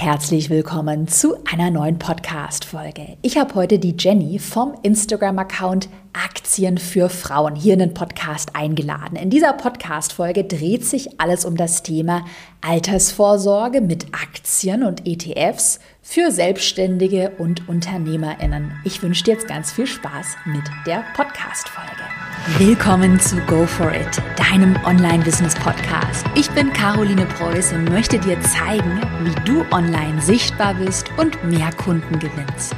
Herzlich willkommen zu einer neuen Podcast-Folge. Ich habe heute die Jenny vom Instagram-Account Aktien für Frauen hier in den Podcast eingeladen. In dieser Podcast-Folge dreht sich alles um das Thema Altersvorsorge mit Aktien und ETFs für Selbstständige und UnternehmerInnen. Ich wünsche dir jetzt ganz viel Spaß mit der Podcast-Folge. Willkommen zu Go For It, deinem Online-Business-Podcast. Ich bin Caroline Preuß und möchte dir zeigen, wie du online sichtbar bist und mehr Kunden gewinnst.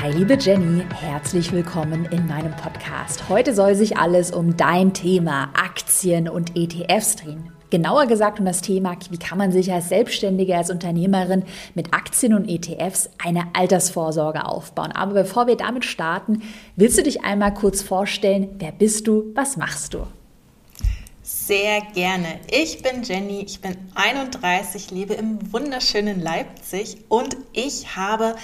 Hi liebe Jenny, herzlich willkommen in meinem Podcast. Heute soll sich alles um dein Thema Aktien und ETFs drehen. Genauer gesagt um das Thema, wie kann man sich als Selbstständige, als Unternehmerin mit Aktien und ETFs eine Altersvorsorge aufbauen. Aber bevor wir damit starten, willst du dich einmal kurz vorstellen, wer bist du, was machst du? Sehr gerne. Ich bin Jenny, ich bin 31, lebe im wunderschönen Leipzig und ich habe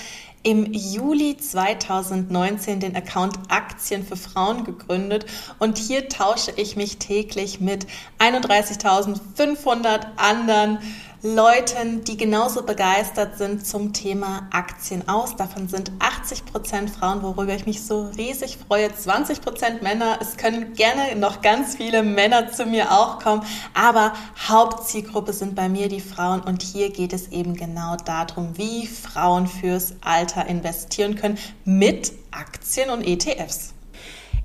im Juli 2019 den Account Aktien für Frauen gegründet. Und hier tausche ich mich täglich mit 31.500 anderen Leuten, die genauso begeistert sind zum Thema Aktien aus. Davon sind 80 Prozent Frauen, worüber ich mich so riesig freue. 20 Prozent Männer. Es können gerne noch ganz viele Männer zu mir auch kommen, aber Hauptzielgruppe sind bei mir die Frauen und hier geht es eben genau darum, wie Frauen fürs Alter investieren können mit Aktien und ETFs.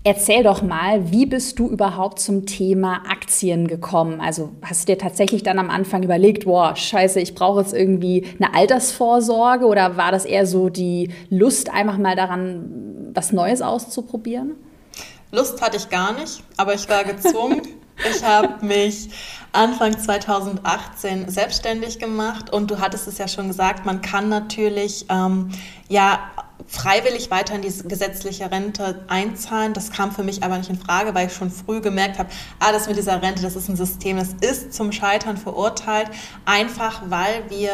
Erzähl doch mal, wie bist du überhaupt zum Thema Aktien gekommen? Also hast du dir tatsächlich dann am Anfang überlegt, boah, scheiße, ich brauche jetzt irgendwie eine Altersvorsorge oder war das eher so die Lust, einfach mal daran, was Neues auszuprobieren? Lust hatte ich gar nicht, aber ich war gezwungen. ich habe mich Anfang 2018 selbstständig gemacht und du hattest es ja schon gesagt, man kann natürlich ähm, ja freiwillig weiter in diese gesetzliche Rente einzahlen. Das kam für mich aber nicht in Frage, weil ich schon früh gemerkt habe, ah, das mit dieser Rente, das ist ein System, das ist zum Scheitern verurteilt, einfach weil wir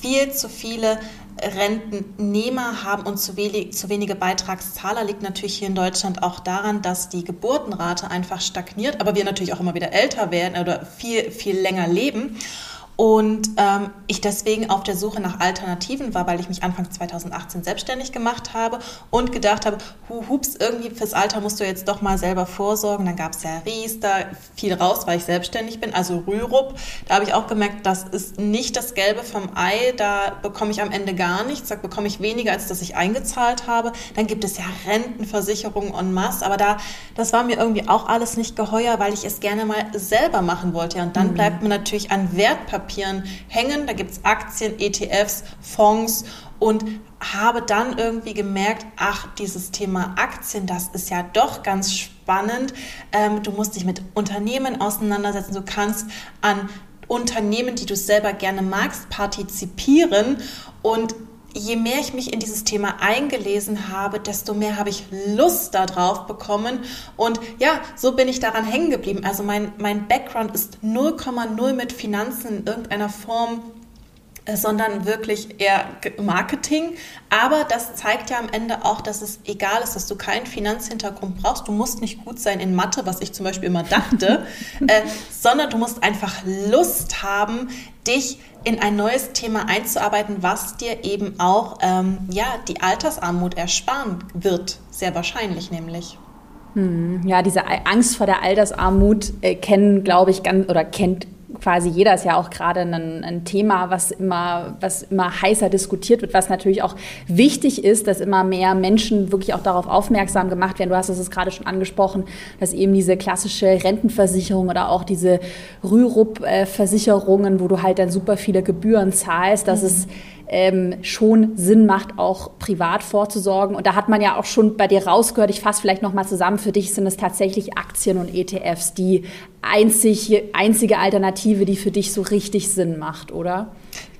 viel zu viele Rentennehmer haben und zu, wenig, zu wenige Beitragszahler liegt natürlich hier in Deutschland auch daran, dass die Geburtenrate einfach stagniert, aber wir natürlich auch immer wieder älter werden oder viel, viel länger leben. Und ähm, ich deswegen auf der Suche nach Alternativen war, weil ich mich Anfang 2018 selbstständig gemacht habe und gedacht habe, hu, hups, irgendwie fürs Alter musst du jetzt doch mal selber vorsorgen. Dann gab es ja Ries, da viel raus, weil ich selbstständig bin, also Rürup. Da habe ich auch gemerkt, das ist nicht das Gelbe vom Ei, da bekomme ich am Ende gar nichts, da bekomme ich weniger, als dass ich eingezahlt habe. Dann gibt es ja Rentenversicherungen en masse, aber da, das war mir irgendwie auch alles nicht geheuer, weil ich es gerne mal selber machen wollte. Und dann mhm. bleibt mir natürlich an Wertpapier Wertpapieren hängen. Da gibt es Aktien, ETFs, Fonds und habe dann irgendwie gemerkt, ach, dieses Thema Aktien, das ist ja doch ganz spannend. Ähm, du musst dich mit Unternehmen auseinandersetzen. Du kannst an Unternehmen, die du selber gerne magst, partizipieren und je mehr ich mich in dieses Thema eingelesen habe, desto mehr habe ich Lust darauf bekommen. Und ja, so bin ich daran hängen geblieben. Also mein, mein Background ist 0,0 mit Finanzen in irgendeiner Form sondern wirklich eher Marketing. Aber das zeigt ja am Ende auch, dass es egal ist, dass du keinen Finanzhintergrund brauchst. Du musst nicht gut sein in Mathe, was ich zum Beispiel immer dachte, äh, sondern du musst einfach Lust haben, dich in ein neues Thema einzuarbeiten, was dir eben auch ähm, ja, die Altersarmut ersparen wird. Sehr wahrscheinlich nämlich. Hm, ja, diese Angst vor der Altersarmut äh, kennen, glaube ich, ganz oder kennt quasi jeder ist ja auch gerade ein, ein, Thema, was immer, was immer heißer diskutiert wird, was natürlich auch wichtig ist, dass immer mehr Menschen wirklich auch darauf aufmerksam gemacht werden. Du hast es gerade schon angesprochen, dass eben diese klassische Rentenversicherung oder auch diese Rürup-Versicherungen, wo du halt dann super viele Gebühren zahlst, dass mhm. es ähm, schon Sinn macht, auch privat vorzusorgen. Und da hat man ja auch schon bei dir rausgehört, ich fasse vielleicht nochmal zusammen, für dich sind es tatsächlich Aktien und ETFs, die einzige, einzige Alternative, die für dich so richtig Sinn macht, oder?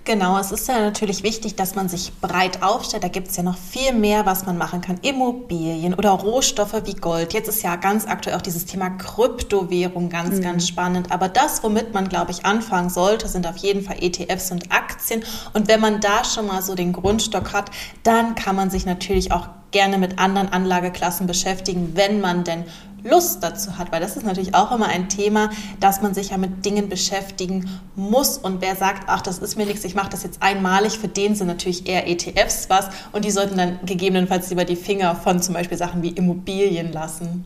Genau, es ist ja natürlich wichtig, dass man sich breit aufstellt. Da gibt es ja noch viel mehr, was man machen kann. Immobilien oder Rohstoffe wie Gold. Jetzt ist ja ganz aktuell auch dieses Thema Kryptowährung ganz, mhm. ganz spannend. Aber das, womit man, glaube ich, anfangen sollte, sind auf jeden Fall ETFs und Aktien. Und wenn man da schon mal so den Grundstock hat, dann kann man sich natürlich auch gerne mit anderen Anlageklassen beschäftigen, wenn man denn Lust dazu hat, weil das ist natürlich auch immer ein Thema, dass man sich ja mit Dingen beschäftigen muss und wer sagt, ach, das ist mir nichts, ich mache das jetzt einmalig, für den sind natürlich eher ETFs was und die sollten dann gegebenenfalls lieber die Finger von zum Beispiel Sachen wie Immobilien lassen.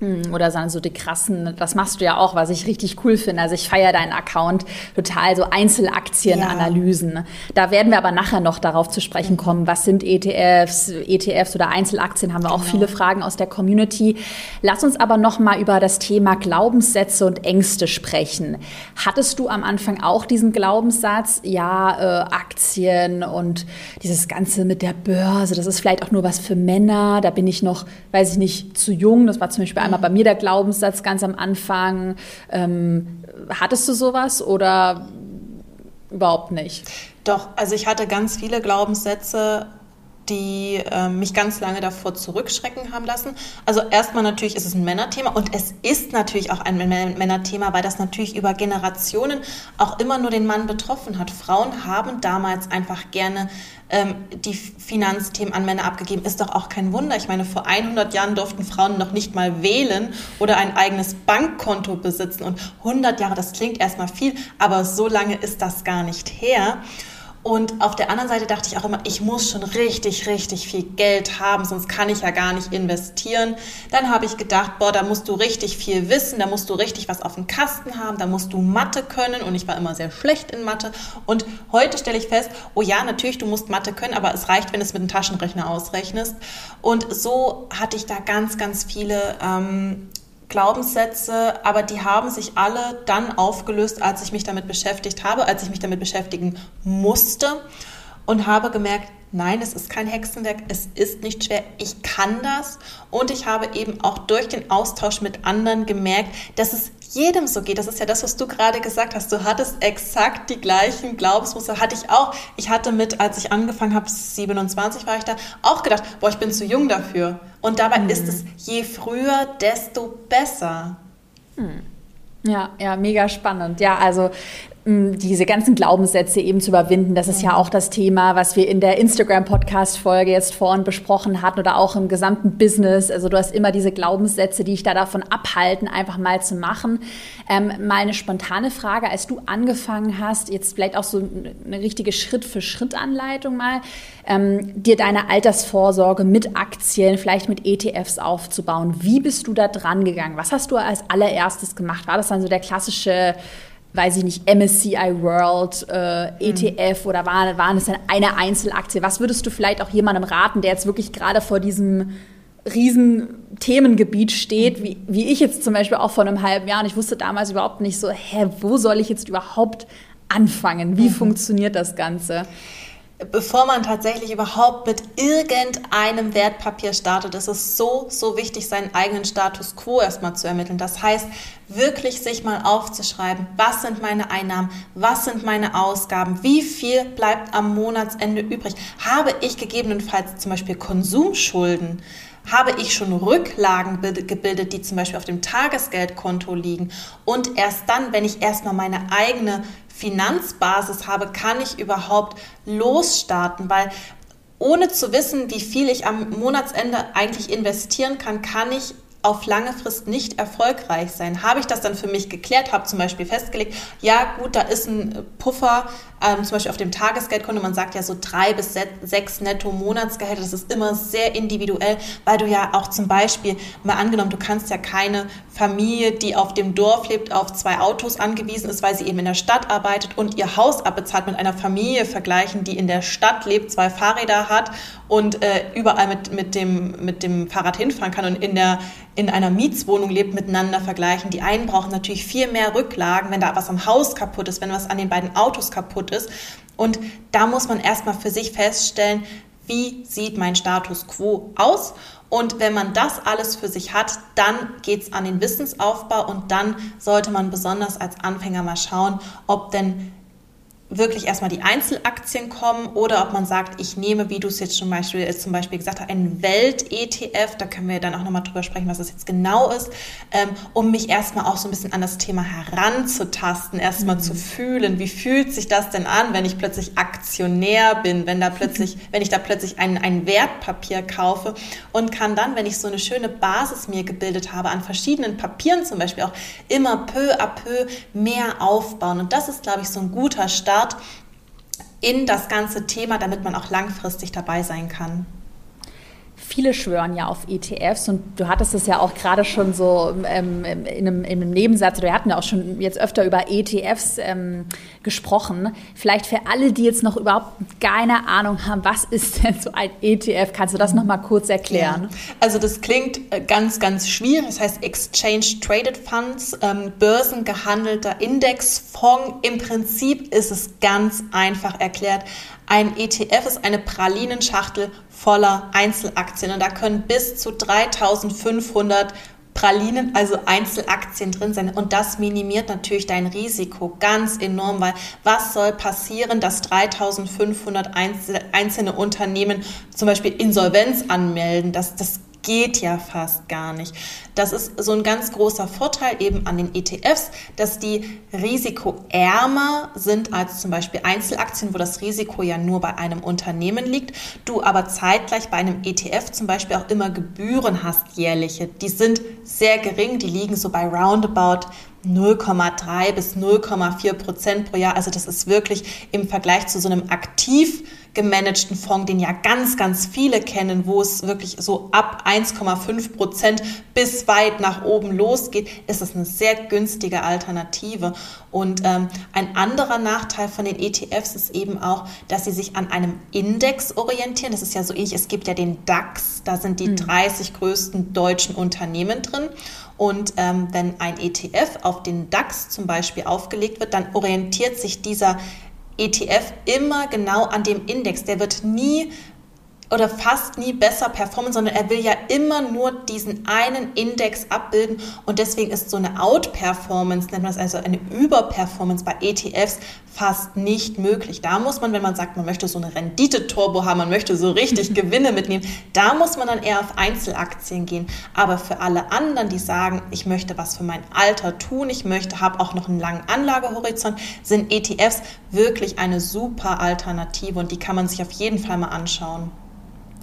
Hm, oder so die krassen, das machst du ja auch, was ich richtig cool finde. Also ich feiere deinen Account total, so Einzelaktienanalysen. Ja. Da werden wir aber nachher noch darauf zu sprechen kommen, was sind ETFs, ETFs oder Einzelaktien, haben wir auch genau. viele Fragen aus der Community. Lass uns aber noch mal über das Thema Glaubenssätze und Ängste sprechen. Hattest du am Anfang auch diesen Glaubenssatz, ja, äh, Aktien und dieses Ganze mit der Börse, das ist vielleicht auch nur was für Männer, da bin ich noch, weiß ich nicht, zu jung, das war zum Beispiel einmal bei mir der Glaubenssatz ganz am Anfang. Ähm, hattest du sowas oder überhaupt nicht? Doch, also ich hatte ganz viele Glaubenssätze die äh, mich ganz lange davor zurückschrecken haben lassen. Also erstmal natürlich ist es ein Männerthema und es ist natürlich auch ein Männerthema, weil das natürlich über Generationen auch immer nur den Mann betroffen hat. Frauen haben damals einfach gerne ähm, die Finanzthemen an Männer abgegeben. Ist doch auch kein Wunder. Ich meine, vor 100 Jahren durften Frauen noch nicht mal wählen oder ein eigenes Bankkonto besitzen und 100 Jahre, das klingt erstmal viel, aber so lange ist das gar nicht her. Und auf der anderen Seite dachte ich auch immer, ich muss schon richtig, richtig viel Geld haben, sonst kann ich ja gar nicht investieren. Dann habe ich gedacht, boah, da musst du richtig viel wissen, da musst du richtig was auf dem Kasten haben, da musst du Mathe können. Und ich war immer sehr schlecht in Mathe. Und heute stelle ich fest, oh ja, natürlich, du musst Mathe können, aber es reicht, wenn du es mit einem Taschenrechner ausrechnest. Und so hatte ich da ganz, ganz viele ähm, Glaubenssätze, aber die haben sich alle dann aufgelöst, als ich mich damit beschäftigt habe, als ich mich damit beschäftigen musste und habe gemerkt, nein, es ist kein Hexenwerk, es ist nicht schwer, ich kann das. Und ich habe eben auch durch den Austausch mit anderen gemerkt, dass es jedem so geht. Das ist ja das, was du gerade gesagt hast. Du hattest exakt die gleichen Glaubensmuster, hatte ich auch. Ich hatte mit, als ich angefangen habe, 27 war ich da, auch gedacht, boah, ich bin zu jung dafür. Und dabei mhm. ist es je früher, desto besser. Mhm. Ja, ja, mega spannend. Ja, also diese ganzen Glaubenssätze eben zu überwinden. Das ist ja auch das Thema, was wir in der Instagram-Podcast-Folge jetzt vorhin besprochen hatten oder auch im gesamten Business. Also du hast immer diese Glaubenssätze, die dich da davon abhalten, einfach mal zu machen. Ähm, mal eine spontane Frage, als du angefangen hast, jetzt vielleicht auch so eine richtige Schritt-für-Schritt-Anleitung mal, ähm, dir deine Altersvorsorge mit Aktien, vielleicht mit ETFs aufzubauen. Wie bist du da dran gegangen? Was hast du als allererstes gemacht? War das dann so der klassische weiß ich nicht, MSCI World, äh, ETF mhm. oder waren, waren es dann eine Einzelaktie? Was würdest du vielleicht auch jemandem raten, der jetzt wirklich gerade vor diesem riesen Themengebiet steht, wie, wie ich jetzt zum Beispiel auch vor einem halben Jahr und ich wusste damals überhaupt nicht so, hä, wo soll ich jetzt überhaupt anfangen? Wie mhm. funktioniert das Ganze? Bevor man tatsächlich überhaupt mit irgendeinem Wertpapier startet, ist es so, so wichtig, seinen eigenen Status quo erstmal zu ermitteln. Das heißt, wirklich sich mal aufzuschreiben, was sind meine Einnahmen, was sind meine Ausgaben, wie viel bleibt am Monatsende übrig. Habe ich gegebenenfalls zum Beispiel Konsumschulden? habe ich schon Rücklagen gebildet, die zum Beispiel auf dem Tagesgeldkonto liegen. Und erst dann, wenn ich erstmal meine eigene Finanzbasis habe, kann ich überhaupt losstarten, weil ohne zu wissen, wie viel ich am Monatsende eigentlich investieren kann, kann ich auf lange Frist nicht erfolgreich sein. Habe ich das dann für mich geklärt, habe zum Beispiel festgelegt, ja gut, da ist ein Puffer, ähm, zum Beispiel auf dem Tagesgeldkonto, man sagt ja so drei bis sechs netto Monatsgehälter, das ist immer sehr individuell, weil du ja auch zum Beispiel, mal angenommen, du kannst ja keine Familie, die auf dem Dorf lebt, auf zwei Autos angewiesen ist, weil sie eben in der Stadt arbeitet und ihr Haus abbezahlt mit einer Familie vergleichen, die in der Stadt lebt, zwei Fahrräder hat und äh, überall mit, mit, dem, mit dem Fahrrad hinfahren kann und in, der, in einer Mietswohnung lebt, miteinander vergleichen. Die einen brauchen natürlich viel mehr Rücklagen, wenn da was am Haus kaputt ist, wenn was an den beiden Autos kaputt ist. Und da muss man erstmal für sich feststellen, wie sieht mein Status quo aus? Und wenn man das alles für sich hat, dann geht es an den Wissensaufbau und dann sollte man besonders als Anfänger mal schauen, ob denn wirklich erstmal die Einzelaktien kommen oder ob man sagt, ich nehme, wie du es jetzt zum Beispiel, äh, zum Beispiel gesagt hast, einen Welt-ETF, da können wir dann auch nochmal drüber sprechen, was das jetzt genau ist, ähm, um mich erstmal auch so ein bisschen an das Thema heranzutasten, erstmal mhm. zu fühlen, wie fühlt sich das denn an, wenn ich plötzlich Aktionär bin, wenn da plötzlich, wenn ich da plötzlich ein, ein Wertpapier kaufe und kann dann, wenn ich so eine schöne Basis mir gebildet habe, an verschiedenen Papieren zum Beispiel auch immer peu à peu mehr aufbauen. Und das ist, glaube ich, so ein guter Start, Start in das ganze Thema, damit man auch langfristig dabei sein kann. Viele schwören ja auf ETFs und du hattest es ja auch gerade schon so ähm, in, einem, in, einem, Nebensatz, wir hatten ja auch schon jetzt öfter über ETFs ähm, gesprochen. Vielleicht für alle, die jetzt noch überhaupt keine Ahnung haben, was ist denn so ein ETF? Kannst du das noch mal kurz erklären? Ja. Also das klingt äh, ganz, ganz schwierig. Das heißt Exchange Traded Funds, ähm, börsengehandelter Indexfonds. Im Prinzip ist es ganz einfach erklärt. Ein ETF ist eine Pralinenschachtel voller Einzelaktien und da können bis zu 3500 Pralinen, also Einzelaktien drin sein. Und das minimiert natürlich dein Risiko ganz enorm, weil was soll passieren, dass 3500 einzelne Unternehmen zum Beispiel Insolvenz anmelden? Das, das geht ja fast gar nicht. Das ist so ein ganz großer Vorteil eben an den ETFs, dass die risikoärmer sind als zum Beispiel Einzelaktien, wo das Risiko ja nur bei einem Unternehmen liegt. Du aber zeitgleich bei einem ETF zum Beispiel auch immer Gebühren hast, jährliche. Die sind sehr gering, die liegen so bei roundabout 0,3 bis 0,4 Prozent pro Jahr. Also das ist wirklich im Vergleich zu so einem aktiv gemanagten Fonds, den ja ganz, ganz viele kennen, wo es wirklich so ab 1,5 Prozent bis weit nach oben losgeht, ist es eine sehr günstige Alternative. Und ähm, ein anderer Nachteil von den ETFs ist eben auch, dass sie sich an einem Index orientieren. Das ist ja so ähnlich, es gibt ja den DAX, da sind die mhm. 30 größten deutschen Unternehmen drin. Und ähm, wenn ein ETF auf den DAX zum Beispiel aufgelegt wird, dann orientiert sich dieser ETF immer genau an dem Index. Der wird nie oder fast nie besser performen, sondern er will ja immer nur diesen einen Index abbilden und deswegen ist so eine Outperformance, nennt man es also eine Überperformance bei ETFs fast nicht möglich. Da muss man, wenn man sagt, man möchte so eine Rendite-Turbo haben, man möchte so richtig Gewinne mitnehmen, da muss man dann eher auf Einzelaktien gehen. Aber für alle anderen, die sagen, ich möchte was für mein Alter tun, ich möchte, habe auch noch einen langen Anlagehorizont, sind ETFs wirklich eine super Alternative und die kann man sich auf jeden Fall mal anschauen.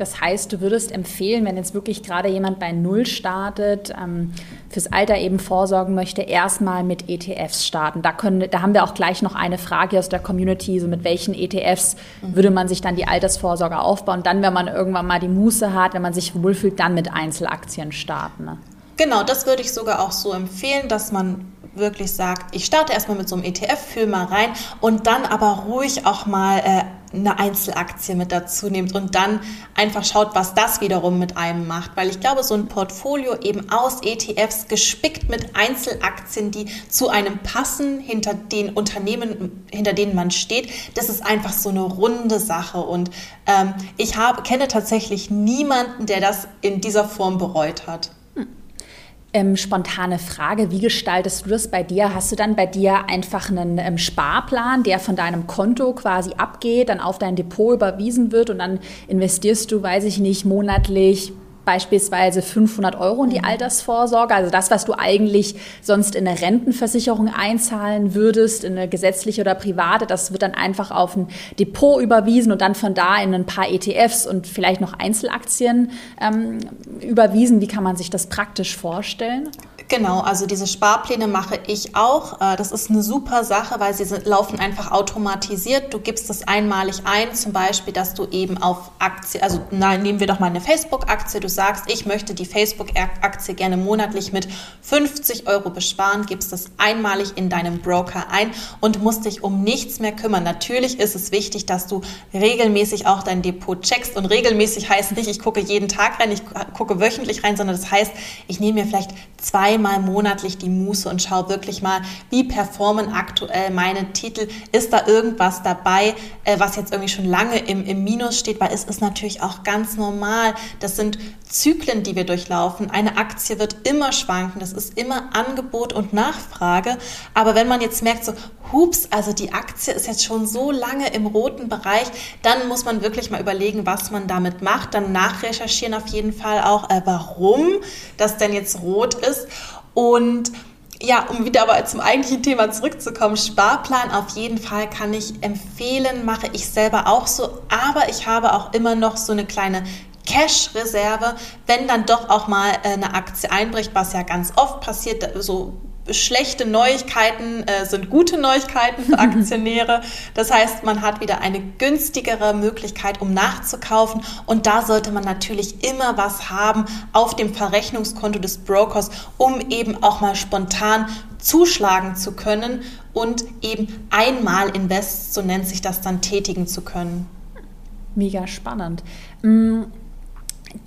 Das heißt, du würdest empfehlen, wenn jetzt wirklich gerade jemand bei Null startet, ähm, fürs Alter eben vorsorgen möchte, erstmal mit ETFs starten. Da, können, da haben wir auch gleich noch eine Frage aus der Community, so mit welchen ETFs mhm. würde man sich dann die Altersvorsorge aufbauen. Dann, wenn man irgendwann mal die Muße hat, wenn man sich wohlfühlt, dann mit Einzelaktien starten. Ne? Genau, das würde ich sogar auch so empfehlen, dass man wirklich sagt, ich starte erstmal mit so einem ETF, fühle mal rein und dann aber ruhig auch mal äh, eine Einzelaktie mit dazu nehmt und dann einfach schaut, was das wiederum mit einem macht. Weil ich glaube, so ein Portfolio eben aus ETFs gespickt mit Einzelaktien, die zu einem passen, hinter den Unternehmen, hinter denen man steht, das ist einfach so eine runde Sache. Und ähm, ich habe, kenne tatsächlich niemanden, der das in dieser Form bereut hat. Ähm, spontane Frage, wie gestaltest du das bei dir? Hast du dann bei dir einfach einen ähm, Sparplan, der von deinem Konto quasi abgeht, dann auf dein Depot überwiesen wird und dann investierst du, weiß ich nicht, monatlich beispielsweise 500 Euro in die mhm. Altersvorsorge, also das, was du eigentlich sonst in eine Rentenversicherung einzahlen würdest, in eine gesetzliche oder private, das wird dann einfach auf ein Depot überwiesen und dann von da in ein paar ETFs und vielleicht noch Einzelaktien ähm, überwiesen. Wie kann man sich das praktisch vorstellen? Genau, also diese Sparpläne mache ich auch. Äh, das ist eine super Sache, weil sie laufen einfach automatisiert. Du gibst es einmalig ein, zum Beispiel, dass du eben auf Aktie, also nein, nehmen wir doch mal eine Facebook-Aktie. Du sagst, ich möchte die Facebook-Aktie gerne monatlich mit 50 Euro besparen, gibst das einmalig in deinem Broker ein und musst dich um nichts mehr kümmern. Natürlich ist es wichtig, dass du regelmäßig auch dein Depot checkst und regelmäßig heißt nicht, ich gucke jeden Tag rein, ich gucke wöchentlich rein, sondern das heißt, ich nehme mir vielleicht zwei einmal monatlich die Muße und schaue wirklich mal, wie performen aktuell meine Titel. Ist da irgendwas dabei, äh, was jetzt irgendwie schon lange im, im Minus steht? Weil es ist natürlich auch ganz normal. Das sind Zyklen, die wir durchlaufen. Eine Aktie wird immer schwanken. Das ist immer Angebot und Nachfrage. Aber wenn man jetzt merkt, so, hups, also die Aktie ist jetzt schon so lange im roten Bereich, dann muss man wirklich mal überlegen, was man damit macht. Dann nachrecherchieren auf jeden Fall auch, äh, warum das denn jetzt rot ist. Und ja, um wieder aber zum eigentlichen Thema zurückzukommen, Sparplan auf jeden Fall kann ich empfehlen, mache ich selber auch so, aber ich habe auch immer noch so eine kleine Cash-Reserve, wenn dann doch auch mal äh, eine Aktie einbricht, was ja ganz oft passiert, so schlechte Neuigkeiten äh, sind gute Neuigkeiten für Aktionäre. Das heißt, man hat wieder eine günstigere Möglichkeit, um nachzukaufen. Und da sollte man natürlich immer was haben auf dem Verrechnungskonto des Brokers, um eben auch mal spontan zuschlagen zu können und eben einmal Invest, so nennt sich das dann, tätigen zu können. Mega spannend. Mm,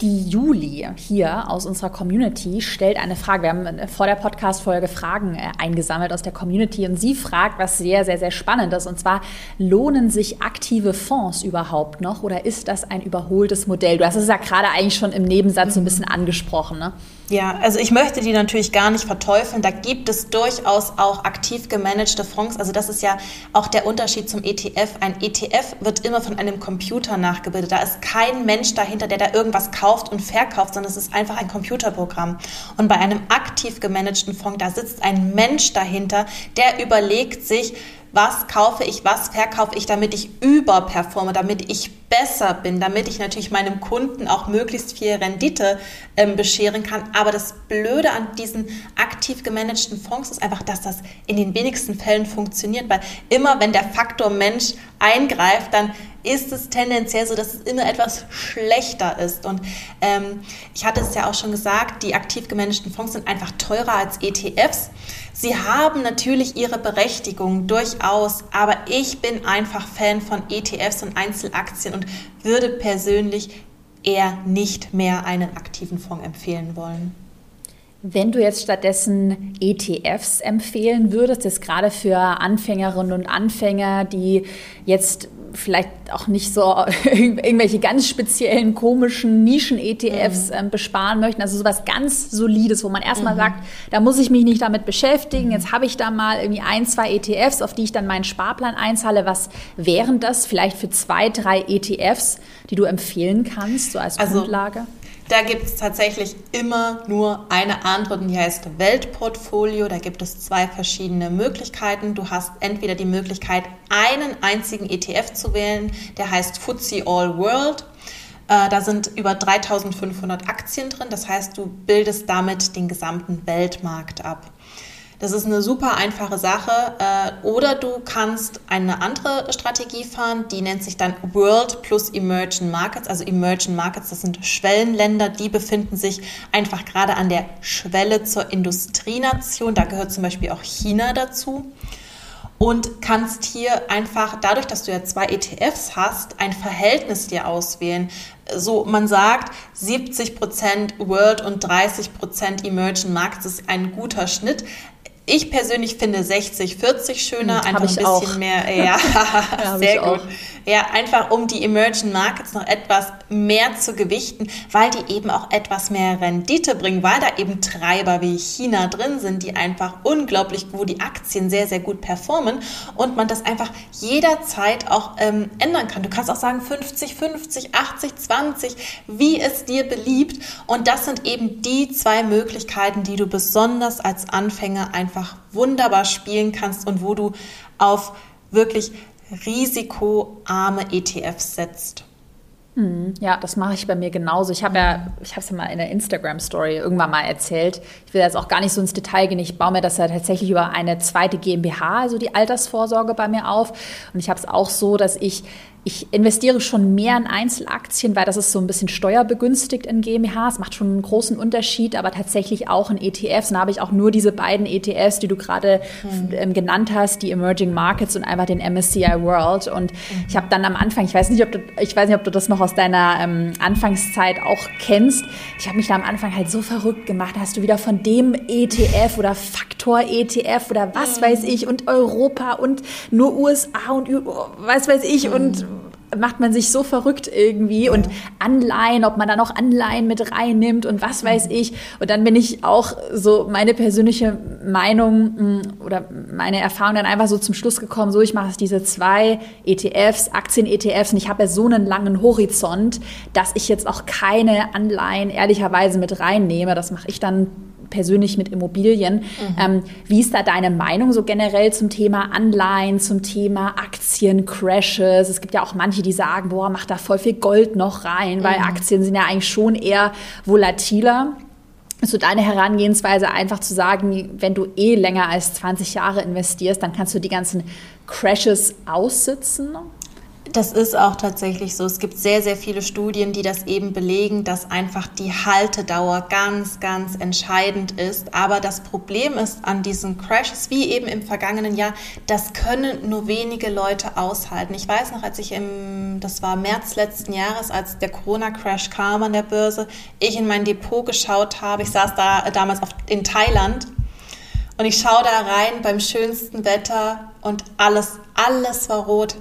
die Juli hier aus unserer Community stellt eine Frage. Wir haben vor der Podcast-Folge Fragen äh, eingesammelt aus der Community und sie fragt, was sehr, sehr, sehr spannend ist. Und zwar, lohnen sich aktive Fonds überhaupt noch oder ist das ein überholtes Modell? Du hast es ja gerade eigentlich schon im Nebensatz so ein bisschen angesprochen. Ne? Ja, also ich möchte die natürlich gar nicht verteufeln. Da gibt es durchaus auch aktiv gemanagte Fonds. Also das ist ja auch der Unterschied zum ETF. Ein ETF wird immer von einem Computer nachgebildet. Da ist kein Mensch dahinter, der da irgendwas kauft und verkauft, sondern es ist einfach ein Computerprogramm. Und bei einem aktiv gemanagten Fonds, da sitzt ein Mensch dahinter, der überlegt sich, was kaufe ich, was verkaufe ich, damit ich überperforme, damit ich besser bin, damit ich natürlich meinem Kunden auch möglichst viel Rendite ähm, bescheren kann. Aber das Blöde an diesen aktiv gemanagten Fonds ist einfach, dass das in den wenigsten Fällen funktioniert, weil immer wenn der Faktor Mensch eingreift, dann ist es tendenziell so, dass es immer etwas schlechter ist. Und ähm, ich hatte es ja auch schon gesagt, die aktiv gemanagten Fonds sind einfach teurer als ETFs. Sie haben natürlich ihre Berechtigung durchaus, aber ich bin einfach Fan von ETFs und Einzelaktien und würde persönlich eher nicht mehr einen aktiven Fonds empfehlen wollen. Wenn du jetzt stattdessen ETFs empfehlen würdest, ist gerade für Anfängerinnen und Anfänger, die jetzt vielleicht auch nicht so irgendwelche ganz speziellen, komischen Nischen-ETFs mhm. ähm, besparen möchten. Also sowas ganz Solides, wo man erstmal mhm. sagt, da muss ich mich nicht damit beschäftigen. Jetzt habe ich da mal irgendwie ein, zwei ETFs, auf die ich dann meinen Sparplan einzahle. Was wären das vielleicht für zwei, drei ETFs, die du empfehlen kannst, so als also, Grundlage? Da gibt es tatsächlich immer nur eine Antwort und die heißt Weltportfolio. Da gibt es zwei verschiedene Möglichkeiten. Du hast entweder die Möglichkeit, einen einzigen ETF zu wählen, der heißt FTSE All World. Äh, da sind über 3500 Aktien drin. Das heißt, du bildest damit den gesamten Weltmarkt ab. Das ist eine super einfache Sache. Äh, oder du kannst eine andere Strategie fahren, die nennt sich dann World plus Emerging Markets. Also Emerging Markets, das sind Schwellenländer, die befinden sich einfach gerade an der Schwelle zur Industrienation. Da gehört zum Beispiel auch China dazu und kannst hier einfach, dadurch, dass du ja zwei ETFs hast, ein Verhältnis dir auswählen. So, man sagt, 70% World und 30% Emerging Markets ist ein guter Schnitt. Ich persönlich finde 60, 40 schöner, hm, einfach ein bisschen auch. mehr. Ja, ja sehr gut. Auch. Ja, einfach um die Emerging Markets noch etwas mehr zu gewichten, weil die eben auch etwas mehr Rendite bringen, weil da eben Treiber wie China drin sind, die einfach unglaublich, wo die Aktien sehr, sehr gut performen und man das einfach jederzeit auch ähm, ändern kann. Du kannst auch sagen 50, 50, 80, 20, wie es dir beliebt. Und das sind eben die zwei Möglichkeiten, die du besonders als Anfänger einfach wunderbar spielen kannst und wo du auf wirklich risikoarme ETFs setzt. Hm, ja, das mache ich bei mir genauso. Ich habe ja, ich habe es ja mal in der Instagram-Story irgendwann mal erzählt. Ich will jetzt auch gar nicht so ins Detail gehen. Ich baue mir das ja tatsächlich über eine zweite GmbH, also die Altersvorsorge bei mir auf. Und ich habe es auch so, dass ich ich investiere schon mehr in Einzelaktien, weil das ist so ein bisschen steuerbegünstigt in GmbH. Es macht schon einen großen Unterschied, aber tatsächlich auch in ETFs. Und da habe ich auch nur diese beiden ETFs, die du gerade mhm. genannt hast, die Emerging Markets und einfach den MSCI World. Und mhm. ich habe dann am Anfang, ich weiß nicht, ob du, ich weiß nicht, ob du das noch aus deiner ähm, Anfangszeit auch kennst. Ich habe mich da am Anfang halt so verrückt gemacht. Da hast du wieder von dem ETF oder Faktor ETF oder was mhm. weiß ich und Europa und nur USA und was weiß ich und mhm macht man sich so verrückt irgendwie und Anleihen, ob man da noch Anleihen mit reinnimmt und was weiß ich. Und dann bin ich auch so meine persönliche Meinung hm, oder meine Erfahrung dann einfach so zum Schluss gekommen, so ich mache es diese zwei ETFs, Aktien-ETFs und ich habe ja so einen langen Horizont, dass ich jetzt auch keine Anleihen ehrlicherweise mit reinnehme. Das mache ich dann persönlich mit Immobilien. Mhm. Ähm, wie ist da deine Meinung so generell zum Thema Anleihen, zum Thema Aktien, Crashes? Es gibt ja auch manche, die sagen, boah, mach da voll viel Gold noch rein, weil mhm. Aktien sind ja eigentlich schon eher volatiler. Ist so deine Herangehensweise einfach zu sagen, wenn du eh länger als 20 Jahre investierst, dann kannst du die ganzen Crashes aussitzen? Das ist auch tatsächlich so. Es gibt sehr, sehr viele Studien, die das eben belegen, dass einfach die Haltedauer ganz, ganz entscheidend ist. Aber das Problem ist an diesen Crashes, wie eben im vergangenen Jahr, das können nur wenige Leute aushalten. Ich weiß noch, als ich im, das war März letzten Jahres, als der Corona-Crash kam an der Börse, ich in mein Depot geschaut habe. Ich saß da damals auf, in Thailand und ich schaue da rein beim schönsten Wetter und alles, alles war rot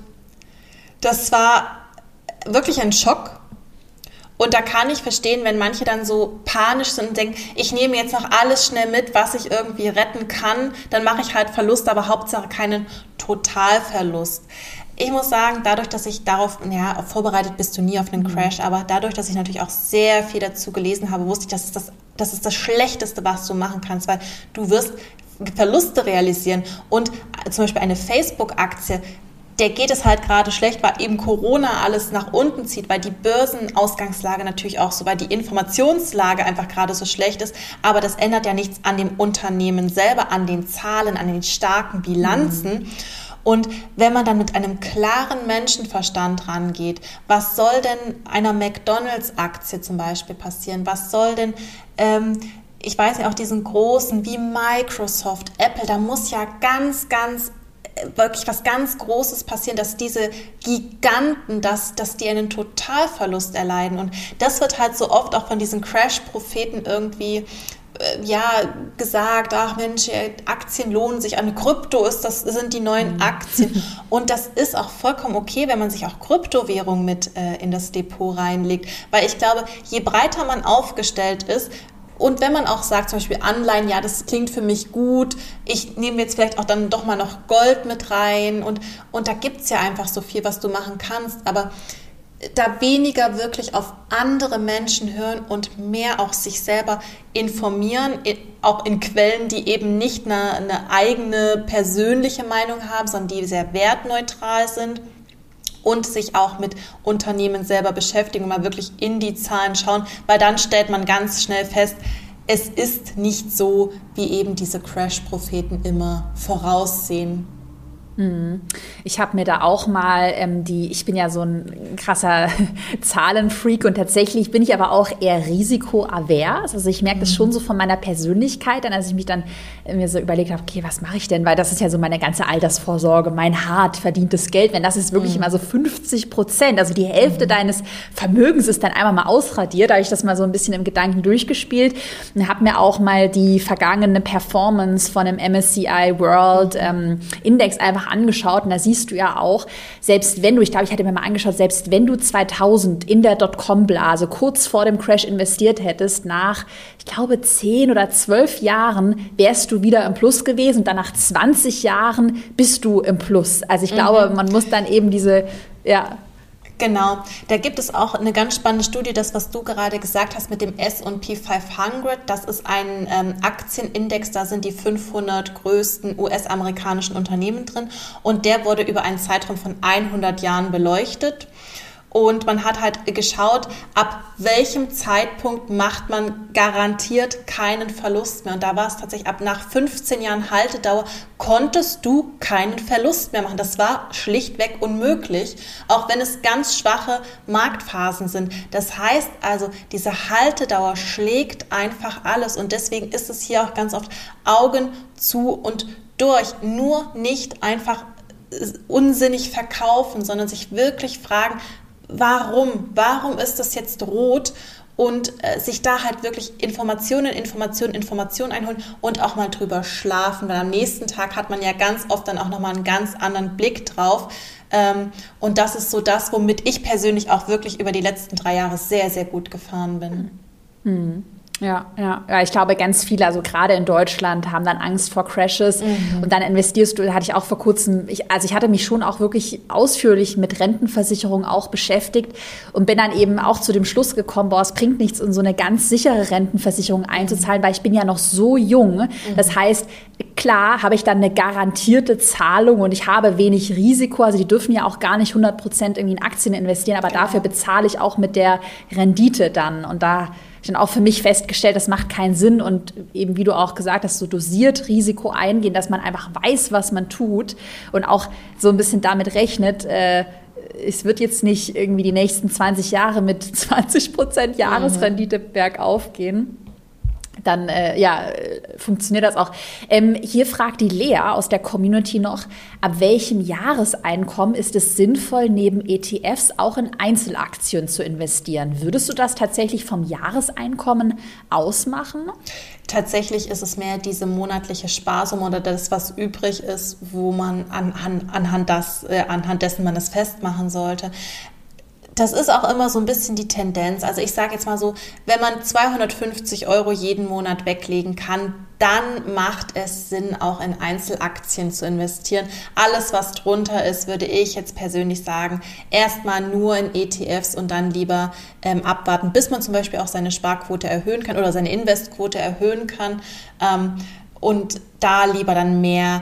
das war wirklich ein Schock. Und da kann ich verstehen, wenn manche dann so panisch sind und denken, ich nehme jetzt noch alles schnell mit, was ich irgendwie retten kann, dann mache ich halt Verlust, aber Hauptsache keinen Totalverlust. Ich muss sagen, dadurch, dass ich darauf, ja, vorbereitet bist du nie auf einen mhm. Crash, aber dadurch, dass ich natürlich auch sehr viel dazu gelesen habe, wusste ich, dass das, das ist das Schlechteste, was du machen kannst, weil du wirst Verluste realisieren. Und zum Beispiel eine Facebook-Aktie, der geht es halt gerade schlecht, weil eben Corona alles nach unten zieht, weil die Börsenausgangslage natürlich auch so, weil die Informationslage einfach gerade so schlecht ist. Aber das ändert ja nichts an dem Unternehmen selber, an den Zahlen, an den starken Bilanzen. Mhm. Und wenn man dann mit einem klaren Menschenverstand rangeht, was soll denn einer McDonalds-Aktie zum Beispiel passieren? Was soll denn, ähm, ich weiß ja auch diesen großen wie Microsoft, Apple, da muss ja ganz, ganz wirklich was ganz Großes passieren, dass diese Giganten, dass, dass die einen Totalverlust erleiden. Und das wird halt so oft auch von diesen Crash-Propheten irgendwie äh, ja, gesagt, ach Mensch, Aktien lohnen sich an. Krypto ist, das sind die neuen mhm. Aktien. Und das ist auch vollkommen okay, wenn man sich auch Kryptowährung mit äh, in das Depot reinlegt. Weil ich glaube, je breiter man aufgestellt ist, und wenn man auch sagt, zum Beispiel Anleihen, ja, das klingt für mich gut, ich nehme jetzt vielleicht auch dann doch mal noch Gold mit rein und, und da gibt es ja einfach so viel, was du machen kannst, aber da weniger wirklich auf andere Menschen hören und mehr auch sich selber informieren, auch in Quellen, die eben nicht eine, eine eigene persönliche Meinung haben, sondern die sehr wertneutral sind und sich auch mit Unternehmen selber beschäftigen und mal wirklich in die Zahlen schauen, weil dann stellt man ganz schnell fest, es ist nicht so, wie eben diese Crash-Propheten immer voraussehen. Mhm. Ich habe mir da auch mal ähm, die, ich bin ja so ein krasser Zahlenfreak und tatsächlich bin ich aber auch eher risikoavers. Also ich merke das schon so von meiner Persönlichkeit, dann als ich mich dann äh, mir so überlegt habe, okay, was mache ich denn? Weil das ist ja so meine ganze Altersvorsorge, mein hart verdientes Geld. Wenn das ist wirklich mhm. immer so 50 Prozent, also die Hälfte mhm. deines Vermögens ist dann einmal mal ausradiert, da habe ich das mal so ein bisschen im Gedanken durchgespielt und habe mir auch mal die vergangene Performance von dem MSCI World ähm, Index einfach einfach angeschaut und da siehst du ja auch, selbst wenn du, ich glaube, ich hatte mir mal angeschaut, selbst wenn du 2000 in der Dotcom-Blase kurz vor dem Crash investiert hättest, nach, ich glaube, 10 oder 12 Jahren wärst du wieder im Plus gewesen und dann nach 20 Jahren bist du im Plus. Also ich mhm. glaube, man muss dann eben diese, ja, Genau, da gibt es auch eine ganz spannende Studie, das, was du gerade gesagt hast mit dem S&P 500. Das ist ein ähm, Aktienindex, da sind die 500 größten US-amerikanischen Unternehmen drin und der wurde über einen Zeitraum von 100 Jahren beleuchtet. Und man hat halt geschaut, ab welchem Zeitpunkt macht man garantiert keinen Verlust mehr. Und da war es tatsächlich ab nach 15 Jahren Haltedauer konntest du keinen Verlust mehr machen. Das war schlichtweg unmöglich, auch wenn es ganz schwache Marktphasen sind. Das heißt also, diese Haltedauer schlägt einfach alles und deswegen ist es hier auch ganz oft Augen zu und durch. Nur nicht einfach unsinnig verkaufen, sondern sich wirklich fragen, warum? Warum ist das jetzt rot? Und äh, sich da halt wirklich Informationen, Informationen, Informationen einholen und auch mal drüber schlafen, weil am nächsten Tag hat man ja ganz oft dann auch nochmal einen ganz anderen Blick drauf. Ähm, und das ist so das, womit ich persönlich auch wirklich über die letzten drei Jahre sehr, sehr gut gefahren bin. Hm. Ja, ja, ja, ich glaube, ganz viele, also gerade in Deutschland, haben dann Angst vor Crashes mhm. und dann investierst du, hatte ich auch vor kurzem, ich, also ich hatte mich schon auch wirklich ausführlich mit Rentenversicherung auch beschäftigt und bin dann eben auch zu dem Schluss gekommen, boah, es bringt nichts, in so eine ganz sichere Rentenversicherung einzuzahlen, mhm. weil ich bin ja noch so jung. Mhm. Das heißt, klar habe ich dann eine garantierte Zahlung und ich habe wenig Risiko, also die dürfen ja auch gar nicht 100 Prozent irgendwie in Aktien investieren, aber genau. dafür bezahle ich auch mit der Rendite dann und da ich dann auch für mich festgestellt, das macht keinen Sinn und eben wie du auch gesagt hast, so dosiert Risiko eingehen, dass man einfach weiß, was man tut und auch so ein bisschen damit rechnet, äh, es wird jetzt nicht irgendwie die nächsten 20 Jahre mit 20 Prozent Jahresrendite mhm. bergauf gehen dann äh, ja, funktioniert das auch. Ähm, hier fragt die Lea aus der Community noch, ab welchem Jahreseinkommen ist es sinnvoll, neben ETFs auch in Einzelaktien zu investieren? Würdest du das tatsächlich vom Jahreseinkommen ausmachen? Tatsächlich ist es mehr diese monatliche Sparsumme oder das, was übrig ist, wo man anhand, anhand, das, äh, anhand dessen man es festmachen sollte das ist auch immer so ein bisschen die Tendenz. Also ich sage jetzt mal so, wenn man 250 Euro jeden Monat weglegen kann, dann macht es Sinn, auch in Einzelaktien zu investieren. Alles, was drunter ist, würde ich jetzt persönlich sagen, erstmal nur in ETFs und dann lieber ähm, abwarten, bis man zum Beispiel auch seine Sparquote erhöhen kann oder seine Investquote erhöhen kann. Ähm, und da lieber dann mehr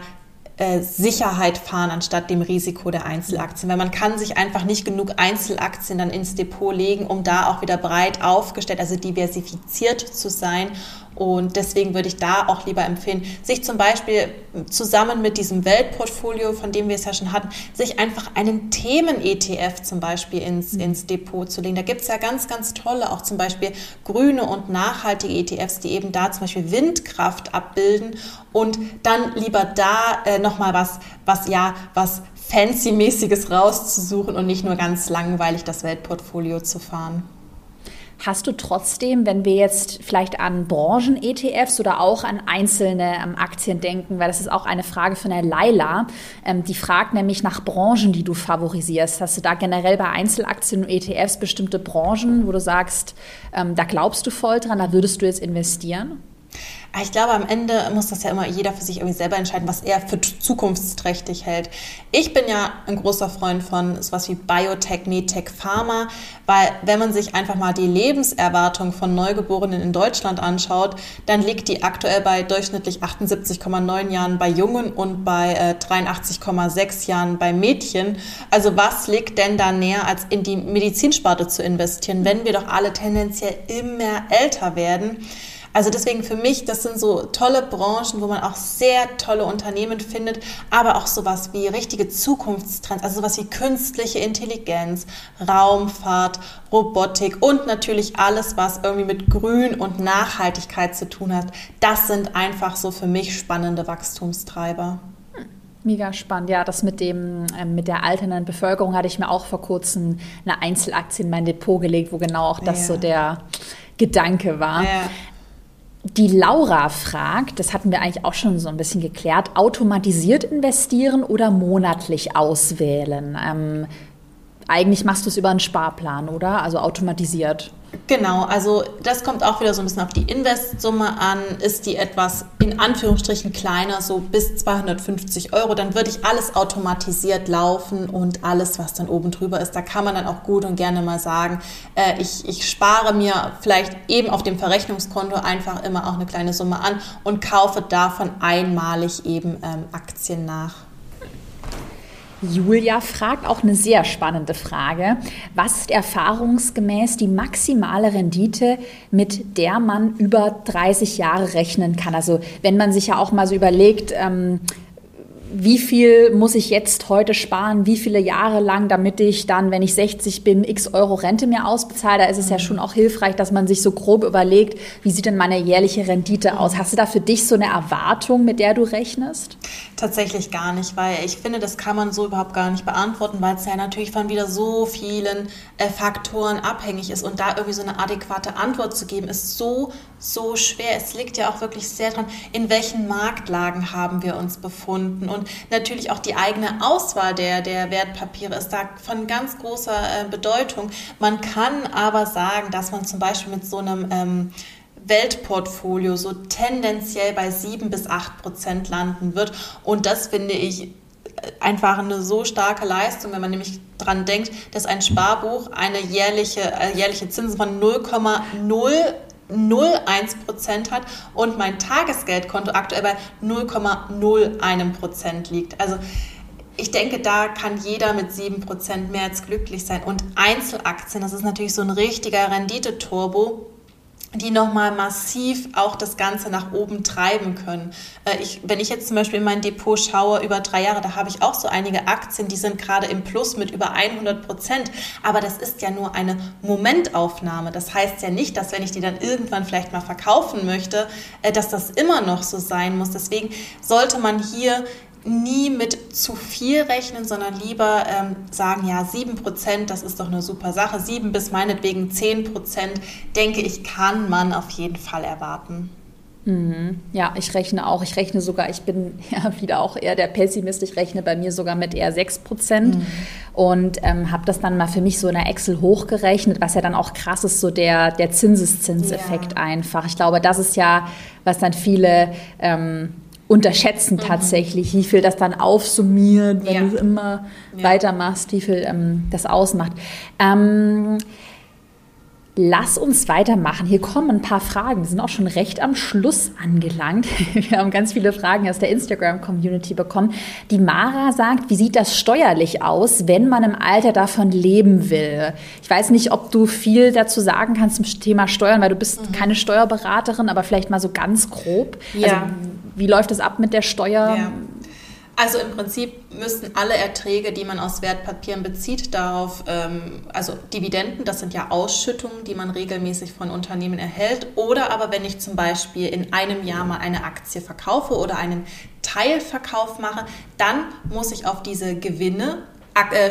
äh, Sicherheit fahren anstatt dem Risiko der Einzelaktien. Weil man kann sich einfach nicht genug Einzelaktien dann ins Depot legen, um da auch wieder breit aufgestellt, also diversifiziert zu sein und deswegen würde ich da auch lieber empfehlen, sich zum Beispiel zusammen mit diesem Weltportfolio, von dem wir es ja schon hatten, sich einfach einen Themen-ETF zum Beispiel ins, mhm. ins Depot zu legen. Da gibt es ja ganz, ganz tolle, auch zum Beispiel grüne und nachhaltige ETFs, die eben da zum Beispiel Windkraft abbilden und dann lieber da äh, nochmal was, was ja, was Fancy-mäßiges rauszusuchen und nicht nur ganz langweilig das Weltportfolio zu fahren. Hast du trotzdem, wenn wir jetzt vielleicht an Branchen-ETFs oder auch an einzelne ähm, Aktien denken, weil das ist auch eine Frage von der Laila, ähm, die fragt nämlich nach Branchen, die du favorisierst. Hast du da generell bei Einzelaktien und ETFs bestimmte Branchen, wo du sagst, ähm, da glaubst du voll dran, da würdest du jetzt investieren? Ich glaube, am Ende muss das ja immer jeder für sich irgendwie selber entscheiden, was er für zukunftsträchtig hält. Ich bin ja ein großer Freund von sowas wie Biotech, Medtech, Pharma, weil wenn man sich einfach mal die Lebenserwartung von Neugeborenen in Deutschland anschaut, dann liegt die aktuell bei durchschnittlich 78,9 Jahren bei Jungen und bei äh, 83,6 Jahren bei Mädchen. Also was liegt denn da näher, als in die Medizinsparte zu investieren, wenn wir doch alle tendenziell immer älter werden? Also deswegen für mich, das sind so tolle Branchen, wo man auch sehr tolle Unternehmen findet, aber auch sowas wie richtige Zukunftstrends, also sowas wie künstliche Intelligenz, Raumfahrt, Robotik und natürlich alles, was irgendwie mit Grün und Nachhaltigkeit zu tun hat. Das sind einfach so für mich spannende Wachstumstreiber. Mega spannend. Ja, das mit dem äh, mit der alternden Bevölkerung hatte ich mir auch vor kurzem eine Einzelaktie in mein Depot gelegt, wo genau auch das ja. so der Gedanke war. Ja. Die Laura fragt, das hatten wir eigentlich auch schon so ein bisschen geklärt, automatisiert investieren oder monatlich auswählen? Ähm, eigentlich machst du es über einen Sparplan, oder? Also automatisiert. Genau, also das kommt auch wieder so ein bisschen auf die Investsumme an. Ist die etwas in Anführungsstrichen kleiner, so bis 250 Euro, dann würde ich alles automatisiert laufen und alles, was dann oben drüber ist, da kann man dann auch gut und gerne mal sagen, äh, ich, ich spare mir vielleicht eben auf dem Verrechnungskonto einfach immer auch eine kleine Summe an und kaufe davon einmalig eben ähm, Aktien nach. Julia fragt auch eine sehr spannende Frage. Was ist erfahrungsgemäß die maximale Rendite, mit der man über 30 Jahre rechnen kann? Also wenn man sich ja auch mal so überlegt, ähm, wie viel muss ich jetzt heute sparen, wie viele Jahre lang, damit ich dann, wenn ich 60 bin, x Euro Rente mir ausbezahle. Da ist es ja schon auch hilfreich, dass man sich so grob überlegt, wie sieht denn meine jährliche Rendite aus. Hast du da für dich so eine Erwartung, mit der du rechnest? Tatsächlich gar nicht, weil ich finde, das kann man so überhaupt gar nicht beantworten, weil es ja natürlich von wieder so vielen äh, Faktoren abhängig ist und da irgendwie so eine adäquate Antwort zu geben, ist so, so schwer. Es liegt ja auch wirklich sehr dran, in welchen Marktlagen haben wir uns befunden und natürlich auch die eigene Auswahl der, der Wertpapiere ist da von ganz großer äh, Bedeutung. Man kann aber sagen, dass man zum Beispiel mit so einem ähm, Weltportfolio so tendenziell bei 7 bis 8 Prozent landen wird. Und das finde ich äh, einfach eine so starke Leistung, wenn man nämlich daran denkt, dass ein Sparbuch eine jährliche, äh, jährliche Zinsen von 0,0 0,1% hat und mein Tagesgeldkonto aktuell bei 0,01% liegt. Also ich denke, da kann jeder mit 7% mehr als glücklich sein. Und Einzelaktien, das ist natürlich so ein richtiger Renditeturbo die nochmal massiv auch das Ganze nach oben treiben können. Äh, ich, wenn ich jetzt zum Beispiel in mein Depot schaue über drei Jahre, da habe ich auch so einige Aktien, die sind gerade im Plus mit über 100 Prozent. Aber das ist ja nur eine Momentaufnahme. Das heißt ja nicht, dass wenn ich die dann irgendwann vielleicht mal verkaufen möchte, äh, dass das immer noch so sein muss. Deswegen sollte man hier nie mit zu viel rechnen, sondern lieber ähm, sagen, ja, 7%, das ist doch eine super Sache. 7 bis meinetwegen 10%, denke ich, kann man auf jeden Fall erwarten. Mhm. Ja, ich rechne auch. Ich rechne sogar, ich bin ja wieder auch eher der Pessimist. Ich rechne bei mir sogar mit eher 6 Prozent mhm. und ähm, habe das dann mal für mich so in der Excel hochgerechnet, was ja dann auch krass ist, so der, der Zinseszinseffekt ja. einfach. Ich glaube, das ist ja, was dann viele ähm, unterschätzen mhm. tatsächlich, wie viel das dann aufsummiert, wenn ja. du immer ja. weitermachst, wie viel ähm, das ausmacht. Ähm, Lass uns weitermachen. Hier kommen ein paar Fragen. Wir sind auch schon recht am Schluss angelangt. Wir haben ganz viele Fragen aus der Instagram-Community bekommen. Die Mara sagt, wie sieht das steuerlich aus, wenn man im Alter davon leben will? Ich weiß nicht, ob du viel dazu sagen kannst zum Thema Steuern, weil du bist mhm. keine Steuerberaterin, aber vielleicht mal so ganz grob. Ja. Also, wie läuft es ab mit der Steuer? Ja. Also im Prinzip müssten alle Erträge, die man aus Wertpapieren bezieht, darauf, ähm, also Dividenden, das sind ja Ausschüttungen, die man regelmäßig von Unternehmen erhält. Oder aber wenn ich zum Beispiel in einem Jahr mal eine Aktie verkaufe oder einen Teilverkauf mache, dann muss ich auf diese Gewinne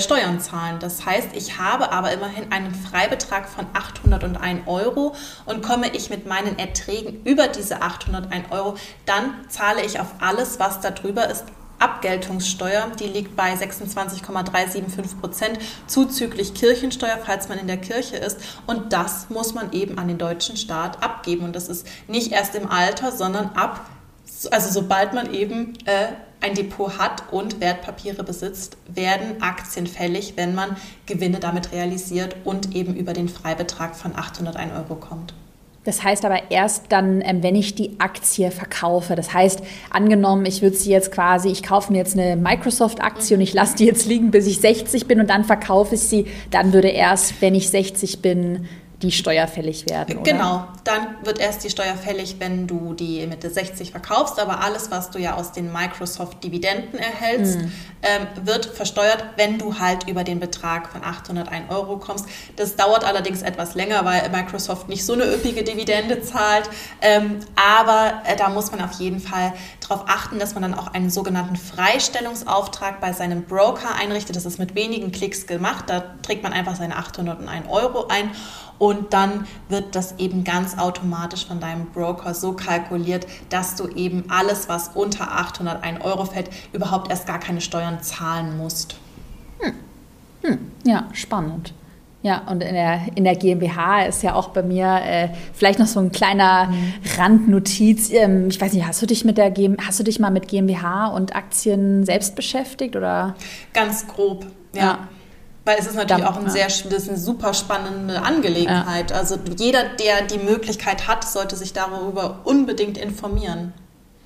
Steuern zahlen. Das heißt, ich habe aber immerhin einen Freibetrag von 801 Euro und komme ich mit meinen Erträgen über diese 801 Euro, dann zahle ich auf alles, was darüber ist, Abgeltungssteuer, die liegt bei 26,375 Prozent, zuzüglich Kirchensteuer, falls man in der Kirche ist. Und das muss man eben an den deutschen Staat abgeben. Und das ist nicht erst im Alter, sondern ab, also sobald man eben äh, ein Depot hat und Wertpapiere besitzt, werden Aktien fällig, wenn man Gewinne damit realisiert und eben über den Freibetrag von 801 Euro kommt. Das heißt aber erst dann, ähm, wenn ich die Aktie verkaufe. Das heißt, angenommen, ich würde sie jetzt quasi, ich kaufe mir jetzt eine Microsoft-Aktie und ich lasse die jetzt liegen, bis ich 60 bin und dann verkaufe ich sie. Dann würde erst, wenn ich 60 bin, die steuerfällig werden. Oder? Genau, dann wird erst die Steuer fällig, wenn du die Mitte 60 verkaufst, aber alles, was du ja aus den Microsoft-Dividenden erhältst, mhm. ähm, wird versteuert, wenn du halt über den Betrag von 801 Euro kommst. Das dauert allerdings etwas länger, weil Microsoft nicht so eine üppige Dividende zahlt, ähm, aber äh, da muss man auf jeden Fall darauf achten, dass man dann auch einen sogenannten Freistellungsauftrag bei seinem Broker einrichtet. Das ist mit wenigen Klicks gemacht, da trägt man einfach seine 801 Euro ein und dann wird das eben ganz automatisch von deinem Broker so kalkuliert, dass du eben alles, was unter 801 Euro fällt, überhaupt erst gar keine Steuern zahlen musst. Hm. Hm. Ja, spannend. Ja, und in der, in der GmbH ist ja auch bei mir äh, vielleicht noch so ein kleiner mhm. Randnotiz. Ähm, ich weiß nicht, hast du dich mit der GmbH, hast du dich mal mit GmbH und Aktien selbst beschäftigt oder? Ganz grob, ja. ja. Weil es ist natürlich Dampf, auch ein sehr, das ist eine super spannende Angelegenheit. Ja. Also jeder, der die Möglichkeit hat, sollte sich darüber unbedingt informieren.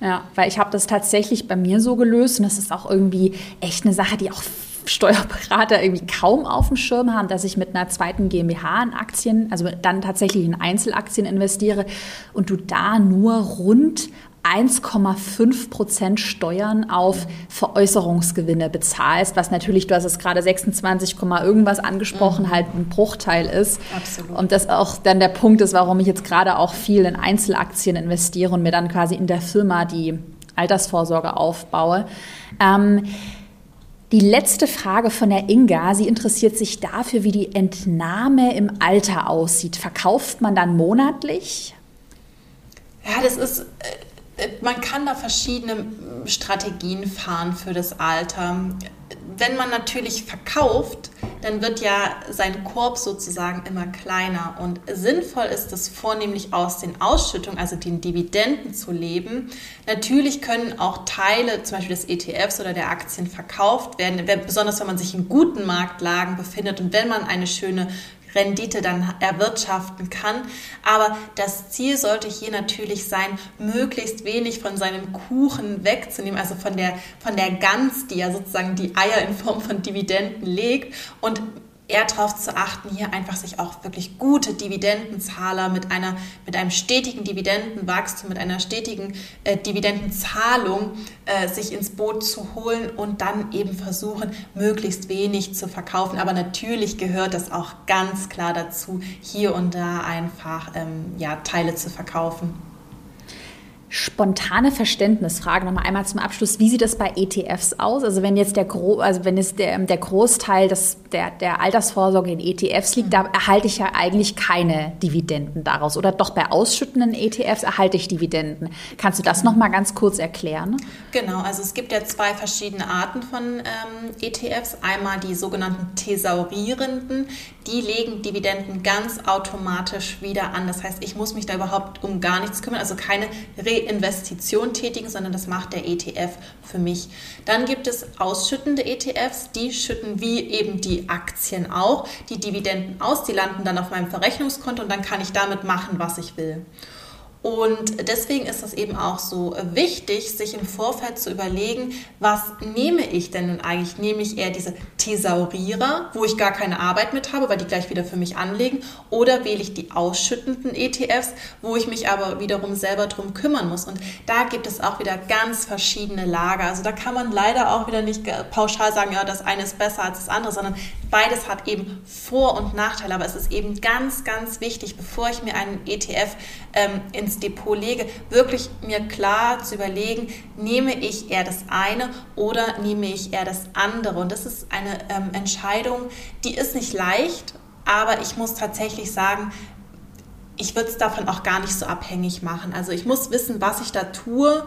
Ja, weil ich habe das tatsächlich bei mir so gelöst und das ist auch irgendwie echt eine Sache, die auch Steuerberater irgendwie kaum auf dem Schirm haben, dass ich mit einer zweiten GmbH in Aktien, also dann tatsächlich in Einzelaktien investiere und du da nur rund 1,5 Prozent Steuern auf Veräußerungsgewinne bezahlst, was natürlich, du hast es gerade 26, irgendwas angesprochen, mhm. halt ein Bruchteil ist. Absolut. Und das auch dann der Punkt ist, warum ich jetzt gerade auch viel in Einzelaktien investiere und mir dann quasi in der Firma die Altersvorsorge aufbaue. Ähm, die letzte Frage von der Inga, sie interessiert sich dafür, wie die Entnahme im Alter aussieht. Verkauft man dann monatlich? Ja, das ist äh, man kann da verschiedene Strategien fahren für das Alter. Wenn man natürlich verkauft, dann wird ja sein Korb sozusagen immer kleiner und sinnvoll ist es vornehmlich aus den Ausschüttungen, also den Dividenden zu leben. Natürlich können auch Teile, zum Beispiel des ETFs oder der Aktien verkauft werden, besonders wenn man sich in guten Marktlagen befindet und wenn man eine schöne Rendite dann erwirtschaften kann. Aber das Ziel sollte hier natürlich sein, möglichst wenig von seinem Kuchen wegzunehmen, also von der, von der Gans, die ja sozusagen die Eier in Form von Dividenden legt und eher darauf zu achten, hier einfach sich auch wirklich gute Dividendenzahler mit, einer, mit einem stetigen Dividendenwachstum, mit einer stetigen äh, Dividendenzahlung äh, sich ins Boot zu holen und dann eben versuchen, möglichst wenig zu verkaufen. Aber natürlich gehört das auch ganz klar dazu, hier und da einfach ähm, ja, Teile zu verkaufen spontane Verständnisfrage nochmal einmal zum Abschluss. Wie sieht das bei ETFs aus? Also wenn jetzt der, Gro also wenn es der, der Großteil des, der, der Altersvorsorge in ETFs liegt, da erhalte ich ja eigentlich keine Dividenden daraus. Oder doch bei ausschüttenden ETFs erhalte ich Dividenden. Kannst du das nochmal ganz kurz erklären? Genau, also es gibt ja zwei verschiedene Arten von ähm, ETFs. Einmal die sogenannten Thesaurierenden, die legen Dividenden ganz automatisch wieder an. Das heißt, ich muss mich da überhaupt um gar nichts kümmern, also keine Re Investition tätigen, sondern das macht der ETF für mich. Dann gibt es ausschüttende ETFs, die schütten wie eben die Aktien auch die Dividenden aus, die landen dann auf meinem Verrechnungskonto und dann kann ich damit machen, was ich will. Und deswegen ist es eben auch so wichtig, sich im Vorfeld zu überlegen, was nehme ich denn nun eigentlich? Nehme ich eher diese Thesaurierer, wo ich gar keine Arbeit mit habe, weil die gleich wieder für mich anlegen, oder wähle ich die ausschüttenden ETFs, wo ich mich aber wiederum selber drum kümmern muss? Und da gibt es auch wieder ganz verschiedene Lager. Also da kann man leider auch wieder nicht pauschal sagen, ja, das eine ist besser als das andere, sondern beides hat eben Vor- und Nachteile. Aber es ist eben ganz, ganz wichtig, bevor ich mir einen ETF ähm, ins ins Depot lege, wirklich mir klar zu überlegen, nehme ich eher das eine oder nehme ich eher das andere. Und das ist eine ähm, Entscheidung, die ist nicht leicht, aber ich muss tatsächlich sagen, ich würde es davon auch gar nicht so abhängig machen. Also ich muss wissen, was ich da tue,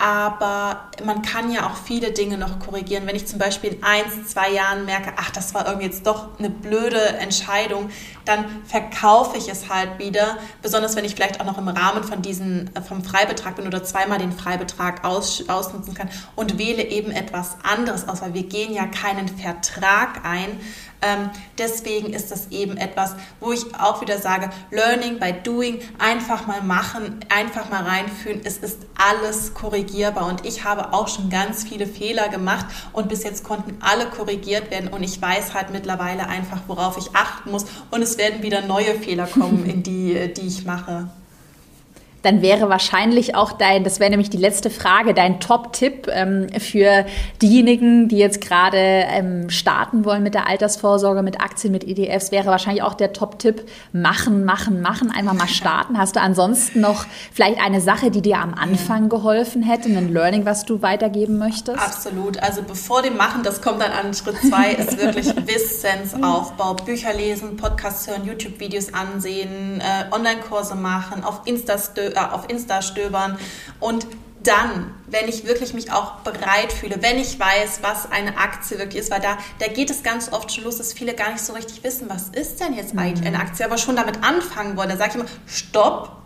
aber man kann ja auch viele Dinge noch korrigieren. Wenn ich zum Beispiel in ein, zwei Jahren merke, ach, das war irgendwie jetzt doch eine blöde Entscheidung, dann verkaufe ich es halt wieder. Besonders wenn ich vielleicht auch noch im Rahmen von diesen, äh, vom Freibetrag bin oder zweimal den Freibetrag aus, ausnutzen kann und wähle eben etwas anderes aus, weil wir gehen ja keinen Vertrag ein, ähm, deswegen ist das eben etwas, wo ich auch wieder sage, Learning by Doing, einfach mal machen, einfach mal reinfühlen. Es ist alles korrigierbar. Und ich habe auch schon ganz viele Fehler gemacht und bis jetzt konnten alle korrigiert werden. Und ich weiß halt mittlerweile einfach, worauf ich achten muss. Und es werden wieder neue Fehler kommen, in die, die ich mache dann wäre wahrscheinlich auch dein, das wäre nämlich die letzte Frage, dein Top-Tipp ähm, für diejenigen, die jetzt gerade ähm, starten wollen mit der Altersvorsorge, mit Aktien, mit ETFs, wäre wahrscheinlich auch der Top-Tipp, machen, machen, machen, einfach mal starten. Hast du ansonsten noch vielleicht eine Sache, die dir am Anfang geholfen hätte, ein Learning, was du weitergeben möchtest? Absolut. Also bevor dem Machen, das kommt dann an Schritt zwei, ist wirklich Wissensaufbau. Bücher lesen, Podcasts hören, YouTube-Videos ansehen, äh, Online-Kurse machen, auf Insta auf Insta stöbern und dann, wenn ich wirklich mich auch bereit fühle, wenn ich weiß, was eine Aktie wirklich ist, weil da, da geht es ganz oft schon los, dass viele gar nicht so richtig wissen, was ist denn jetzt eigentlich eine mhm. Aktie, aber schon damit anfangen wollen. Da sage ich immer, stopp,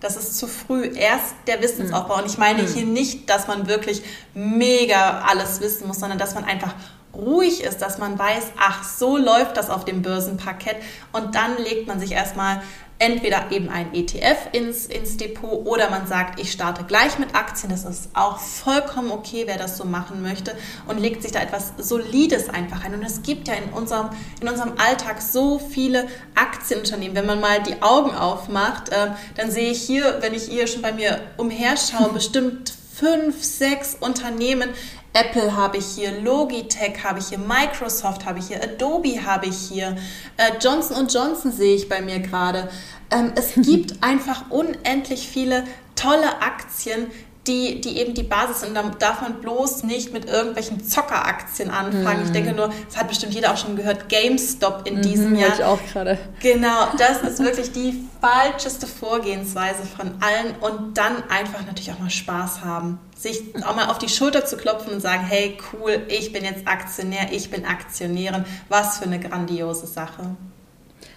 das ist zu früh. Erst der Wissensaufbau. Und ich meine mhm. hier nicht, dass man wirklich mega alles wissen muss, sondern dass man einfach ruhig ist, dass man weiß, ach, so läuft das auf dem Börsenparkett. Und dann legt man sich erstmal entweder eben ein ETF ins, ins Depot oder man sagt, ich starte gleich mit Aktien. Das ist auch vollkommen okay, wer das so machen möchte und legt sich da etwas Solides einfach ein. Und es gibt ja in unserem, in unserem Alltag so viele Aktienunternehmen. Wenn man mal die Augen aufmacht, äh, dann sehe ich hier, wenn ich hier schon bei mir umherschaue, bestimmt fünf, sechs Unternehmen. Apple habe ich hier, Logitech habe ich hier, Microsoft habe ich hier, Adobe habe ich hier, äh, Johnson Johnson sehe ich bei mir gerade. Ähm, es gibt einfach unendlich viele tolle Aktien, die, die eben die Basis sind. Da darf man bloß nicht mit irgendwelchen Zockeraktien anfangen. Mhm. Ich denke nur, das hat bestimmt jeder auch schon gehört, GameStop in mhm, diesem Jahr. Ich auch gerade. Genau, das ist wirklich die falscheste Vorgehensweise von allen und dann einfach natürlich auch mal Spaß haben. Sich auch mal auf die Schulter zu klopfen und sagen, hey cool, ich bin jetzt Aktionär, ich bin Aktionärin. Was für eine grandiose Sache.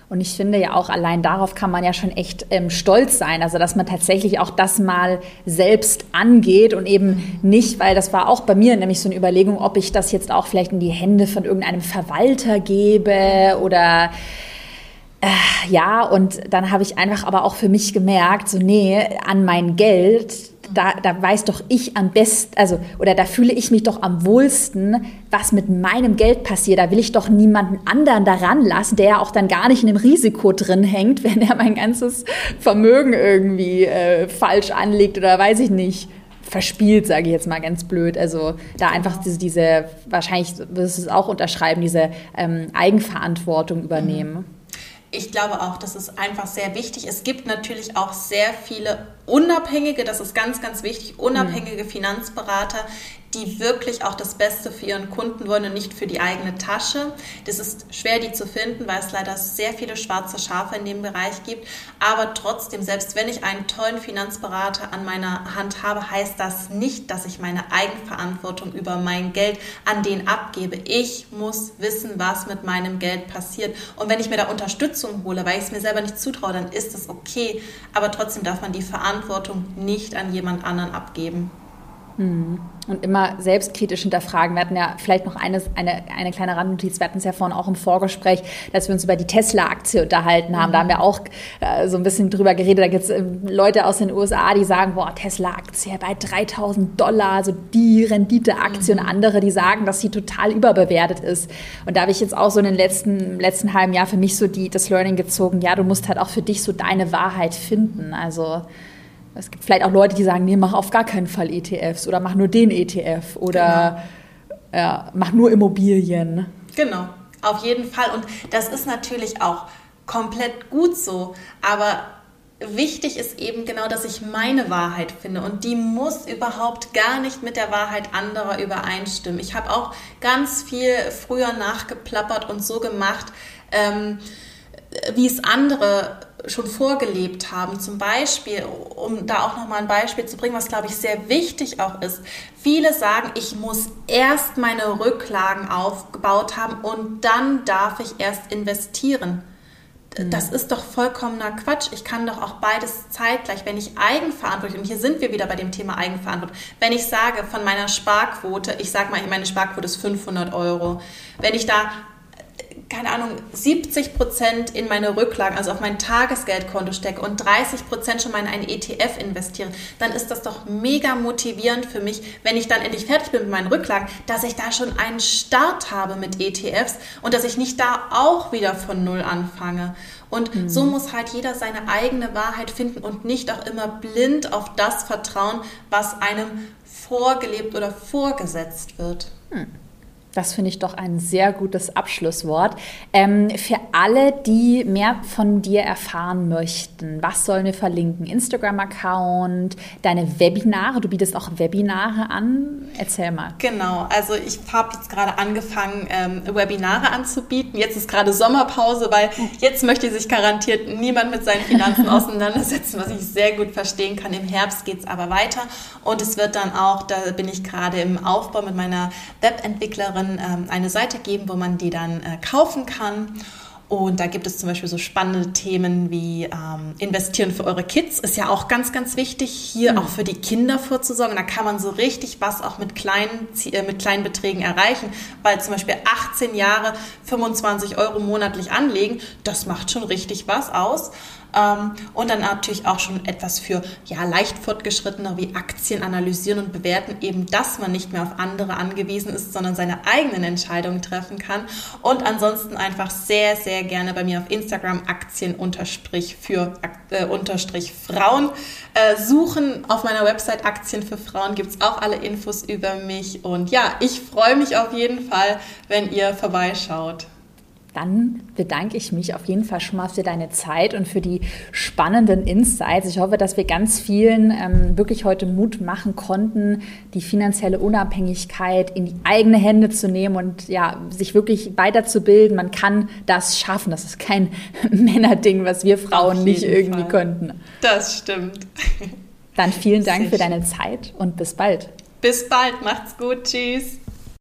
Und ich finde ja auch allein darauf kann man ja schon echt ähm, stolz sein. Also dass man tatsächlich auch das mal selbst angeht und eben nicht, weil das war auch bei mir nämlich so eine Überlegung, ob ich das jetzt auch vielleicht in die Hände von irgendeinem Verwalter gebe oder äh, ja, und dann habe ich einfach aber auch für mich gemerkt, so nee, an mein Geld, da, da weiß doch ich am besten, also, oder da fühle ich mich doch am wohlsten, was mit meinem Geld passiert. Da will ich doch niemanden anderen daran lassen, der ja auch dann gar nicht in dem Risiko drin hängt, wenn er mein ganzes Vermögen irgendwie äh, falsch anlegt oder weiß ich nicht verspielt, sage ich jetzt mal ganz blöd. Also da einfach diese, diese wahrscheinlich wirst du es auch unterschreiben, diese ähm, Eigenverantwortung übernehmen. Mhm. Ich glaube auch, das ist einfach sehr wichtig. Es gibt natürlich auch sehr viele unabhängige, das ist ganz, ganz wichtig, unabhängige mhm. Finanzberater, die wirklich auch das Beste für ihren Kunden wollen und nicht für die eigene Tasche. Das ist schwer, die zu finden, weil es leider sehr viele schwarze Schafe in dem Bereich gibt. Aber trotzdem, selbst wenn ich einen tollen Finanzberater an meiner Hand habe, heißt das nicht, dass ich meine Eigenverantwortung über mein Geld an den abgebe. Ich muss wissen, was mit meinem Geld passiert. Und wenn ich mir da Unterstützung hole, weil ich es mir selber nicht zutraue, dann ist das okay. Aber trotzdem darf man die Verantwortung nicht an jemand anderen abgeben. Hm. Und immer selbstkritisch hinterfragen. Wir hatten ja vielleicht noch eine, eine, eine kleine Randnotiz. Wir hatten es ja vorhin auch im Vorgespräch, dass wir uns über die Tesla-Aktie unterhalten haben. Da haben wir auch äh, so ein bisschen drüber geredet. Da gibt es äh, Leute aus den USA, die sagen, boah, Tesla-Aktie bei 3000 Dollar, so die Rendite-Aktie. Mhm. Und andere, die sagen, dass sie total überbewertet ist. Und da habe ich jetzt auch so in den letzten, letzten halben Jahr für mich so die, das Learning gezogen. Ja, du musst halt auch für dich so deine Wahrheit finden. Also es gibt vielleicht auch Leute, die sagen, nee, mach auf gar keinen Fall ETFs oder mach nur den ETF oder genau. ja, mach nur Immobilien. Genau, auf jeden Fall. Und das ist natürlich auch komplett gut so. Aber wichtig ist eben genau, dass ich meine Wahrheit finde und die muss überhaupt gar nicht mit der Wahrheit anderer übereinstimmen. Ich habe auch ganz viel früher nachgeplappert und so gemacht, ähm, wie es andere schon vorgelebt haben. Zum Beispiel, um da auch nochmal ein Beispiel zu bringen, was glaube ich sehr wichtig auch ist. Viele sagen, ich muss erst meine Rücklagen aufgebaut haben und dann darf ich erst investieren. Mhm. Das ist doch vollkommener Quatsch. Ich kann doch auch beides zeitgleich, wenn ich Eigenverantwortung, und hier sind wir wieder bei dem Thema Eigenverantwortung, wenn ich sage von meiner Sparquote, ich sage mal, meine Sparquote ist 500 Euro, wenn ich da keine Ahnung, 70 Prozent in meine Rücklagen, also auf mein Tagesgeldkonto stecke und 30 Prozent schon mal in einen ETF investiere, dann ist das doch mega motivierend für mich, wenn ich dann endlich fertig bin mit meinen Rücklagen, dass ich da schon einen Start habe mit ETFs und dass ich nicht da auch wieder von Null anfange. Und mhm. so muss halt jeder seine eigene Wahrheit finden und nicht auch immer blind auf das vertrauen, was einem vorgelebt oder vorgesetzt wird. Mhm. Das finde ich doch ein sehr gutes Abschlusswort. Ähm, für alle, die mehr von dir erfahren möchten, was sollen wir verlinken? Instagram-Account, deine Webinare, du bietest auch Webinare an. Erzähl mal. Genau, also ich habe jetzt gerade angefangen, ähm, Webinare anzubieten. Jetzt ist gerade Sommerpause, weil jetzt möchte sich garantiert niemand mit seinen Finanzen auseinandersetzen, was ich sehr gut verstehen kann. Im Herbst geht es aber weiter und es wird dann auch, da bin ich gerade im Aufbau mit meiner Webentwicklerin, ähm, eine Seite geben, wo man die dann äh, kaufen kann. Und da gibt es zum Beispiel so spannende Themen wie ähm, Investieren für eure Kids, ist ja auch ganz, ganz wichtig, hier mhm. auch für die Kinder vorzusorgen. Da kann man so richtig was auch mit kleinen, äh, mit kleinen Beträgen erreichen, weil zum Beispiel 18 Jahre 25 Euro monatlich anlegen, das macht schon richtig was aus. Ähm, und dann natürlich auch schon etwas für ja, leicht fortgeschrittener wie Aktien analysieren und bewerten, eben dass man nicht mehr auf andere angewiesen ist, sondern seine eigenen Entscheidungen treffen kann. Und ansonsten einfach sehr, sehr gerne bei mir auf Instagram Aktien unterstrich für äh, unterstrich Frauen äh, suchen. Auf meiner Website Aktien für Frauen gibt es auch alle Infos über mich. Und ja, ich freue mich auf jeden Fall, wenn ihr vorbeischaut dann bedanke ich mich auf jeden Fall schon mal für deine Zeit und für die spannenden Insights. Ich hoffe, dass wir ganz vielen ähm, wirklich heute Mut machen konnten, die finanzielle Unabhängigkeit in die eigene Hände zu nehmen und ja, sich wirklich weiterzubilden. Man kann das schaffen. Das ist kein Männerding, was wir Frauen nicht irgendwie Fall. könnten. Das stimmt. Dann vielen Dank Sehr für deine Zeit und bis bald. Bis bald. Macht's gut. Tschüss.